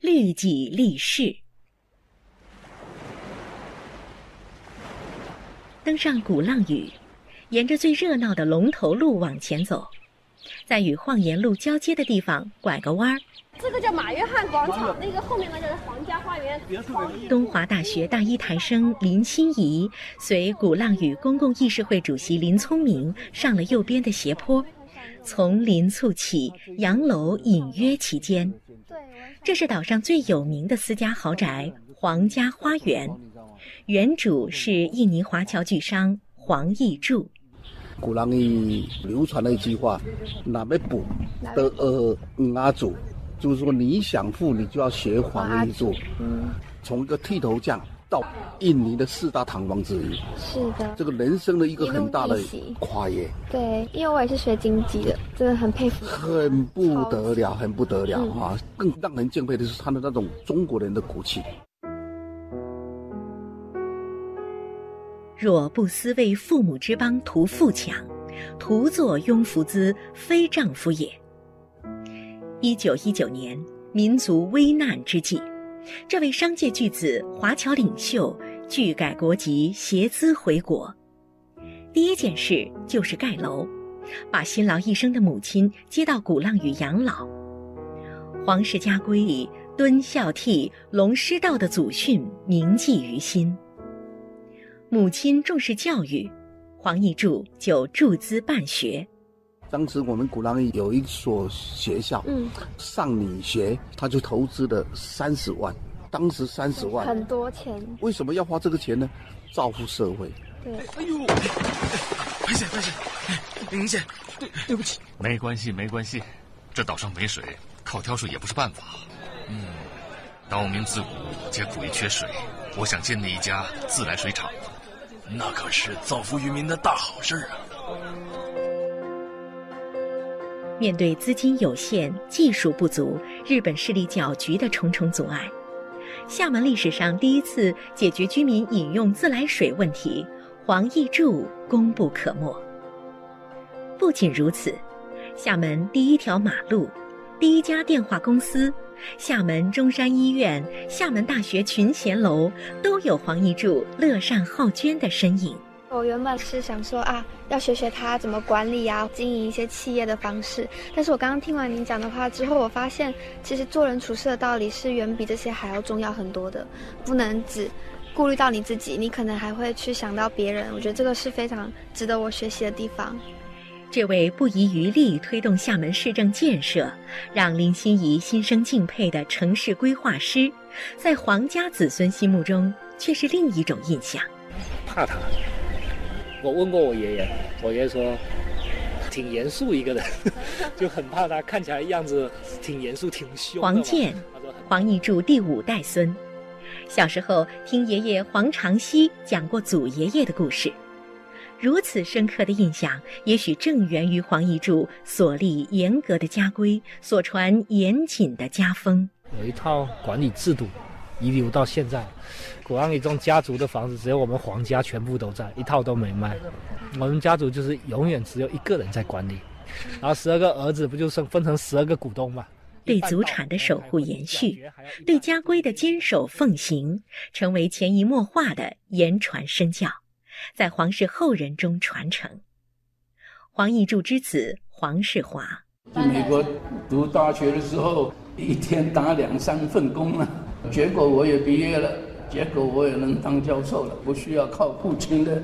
绿己立誓。登上鼓浪屿，沿着最热闹的龙头路往前走，在与晃岩路交接的地方拐个弯儿。这个叫马约翰广场，那个后面那个皇家花园。东华大学大一台生林心怡随鼓浪屿公共议事会主席林聪明上了右边的斜坡，从林簇起，洋楼隐约其间。这是岛上最有名的私家豪宅——皇家花园。原主是印尼华侨巨商黄义柱。古浪屿流传了一句话：“哪边补的呃阿祖，就是说你想富，你就要学黄义柱。嗯，从一个剃头匠到印尼的四大唐王之一。是的，这个人生的一个很大的跨越。对，因为我也是学经济的，真的很佩服。很不得了，很不得了啊！更让人敬佩的是他的那种中国人的骨气。若不思为父母之邦图富强，徒作庸夫资，非丈夫也。一九一九年，民族危难之际，这位商界巨子、华侨领袖拒改国籍，携资回国。第一件事就是盖楼，把辛劳一生的母亲接到鼓浪屿养老。皇室家规里敦孝悌、隆师道的祖训铭记于心。母亲重视教育，黄义柱就注资办学。当时我们鼓浪屿有一所学校，嗯，上女学，他就投资了三十万。当时三十万很多钱。为什么要花这个钱呢？造福社会。对。哎呦，危险危险！林姐，对对不起。没关系没关系，这岛上没水，靠挑水也不是办法。嗯，岛民自古皆苦于缺水，我想建立一家自来水厂。那可是造福渔民的大好事啊！面对资金有限、技术不足、日本势力搅局的重重阻碍，厦门历史上第一次解决居民饮用自来水问题，黄义柱功不可没。不仅如此，厦门第一条马路、第一家电话公司。厦门中山医院、厦门大学群贤楼都有黄义柱乐善好捐的身影。我原本是想说啊，要学学他怎么管理啊，经营一些企业的方式。但是我刚刚听完您讲的话之后，我发现其实做人处事的道理是远比这些还要重要很多的。不能只顾虑到你自己，你可能还会去想到别人。我觉得这个是非常值得我学习的地方。这位不遗余力推动厦门市政建设，让林心怡心生敬佩的城市规划师，在皇家子孙心目中却是另一种印象。怕他？我问过我爷爷，我爷爷说挺严肃一个人，就很怕他，看起来样子挺严肃、挺凶。黄健，黄义柱第五代孙，小时候听爷爷黄长熙讲过祖爷爷的故事。如此深刻的印象，也许正源于黄义柱所立严格的家规，所传严谨的家风。有一套管理制度，遗留到现在。古浪屿中家族的房子，只有我们皇家全部都在，一套都没卖。我们家族就是永远只有一个人在管理，然后十二个儿子不就是分成十二个股东吗？对祖产的守护延续，对家规的坚守奉行，成为潜移默化的言传身教。在皇室后人中传承。黄义柱之子黄世华，在美国读大学的时候，一天打两三份工啊，结果我也毕业了，结果我也能当教授了，不需要靠父亲的。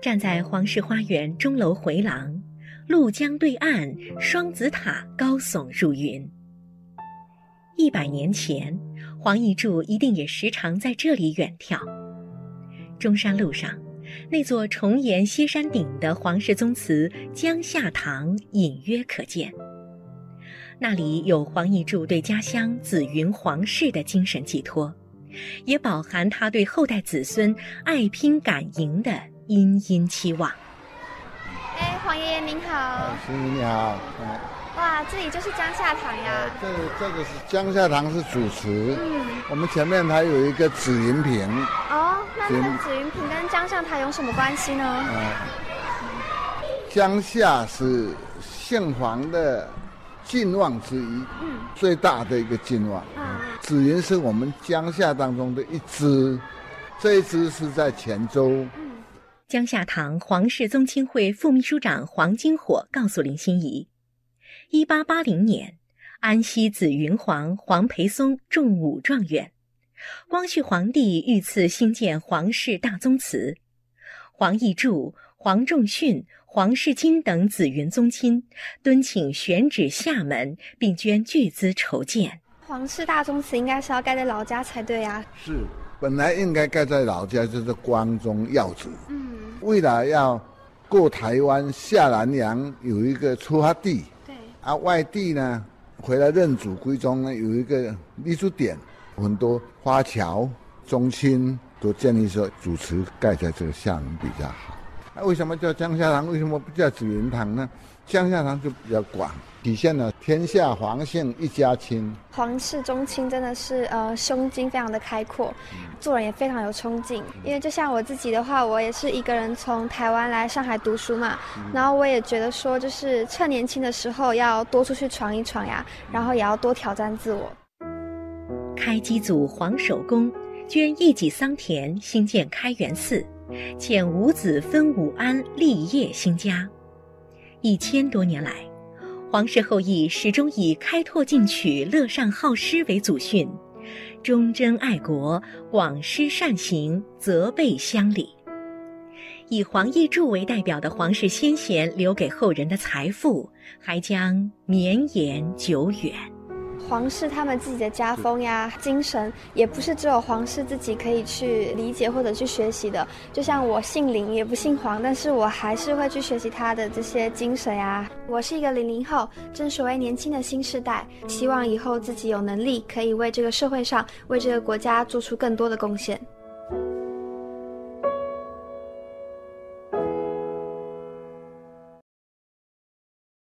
站在皇室花园钟楼回廊，鹭江对岸，双子塔高耸入云。一百年前。黄义柱一定也时常在这里远眺。中山路上，那座重檐歇山顶的皇室宗祠江夏堂隐约可见。那里有黄义柱对家乡紫云皇室的精神寄托，也饱含他对后代子孙爱拼敢赢的殷殷期望。哎，黄爷爷您好。叔叔你好。哇，这里就是江夏堂呀！这这个是江夏堂是主祠，嗯，我们前面还有一个紫云亭。哦，那这个紫云亭跟江夏堂有什么关系呢？嗯，江夏是姓黄的近望之一，嗯，最大的一个近望。啊，紫云是我们江夏当中的一支，这一支是在泉州。江夏堂黄氏宗亲会副秘书长黄金火告诉林心怡，一八八零年，安西紫云皇黄培松中武状元，光绪皇帝御赐兴建皇室大宗祠，黄义柱、黄仲训、黄世钦等紫云宗亲敦请选址厦门，并捐巨资筹建。皇室大宗祠应该是要盖在老家才对啊。是，本来应该盖在老家，就是光宗耀祖。嗯。为了要过台湾下南洋，有一个出发地。对。啊，外地呢，回来认祖归宗呢，有一个立足点，很多花侨宗亲都建议说，主持盖在这个厦门比较好。那为什么叫江夏堂？为什么不叫紫云堂呢？江夏堂就比较广。体现了天下皇姓一家亲，皇室宗亲真的是呃胸襟非常的开阔，做人也非常有冲劲。因为就像我自己的话，我也是一个人从台湾来上海读书嘛，然后我也觉得说，就是趁年轻的时候要多出去闯一闯呀，然后也要多挑战自我。开基祖黄守恭捐一己桑田兴建开元寺，遣五子分武安立业兴家，一千多年来。皇室后裔始终以开拓进取、乐善好施为祖训，忠贞爱国、广施善行、泽备乡里。以黄义柱为代表的皇室先贤留给后人的财富，还将绵延久远。皇室他们自己的家风呀、精神，也不是只有皇室自己可以去理解或者去学习的。就像我姓林，也不姓黄，但是我还是会去学习他的这些精神呀。我是一个零零后，正所谓年轻的新时代，希望以后自己有能力，可以为这个社会上、为这个国家做出更多的贡献。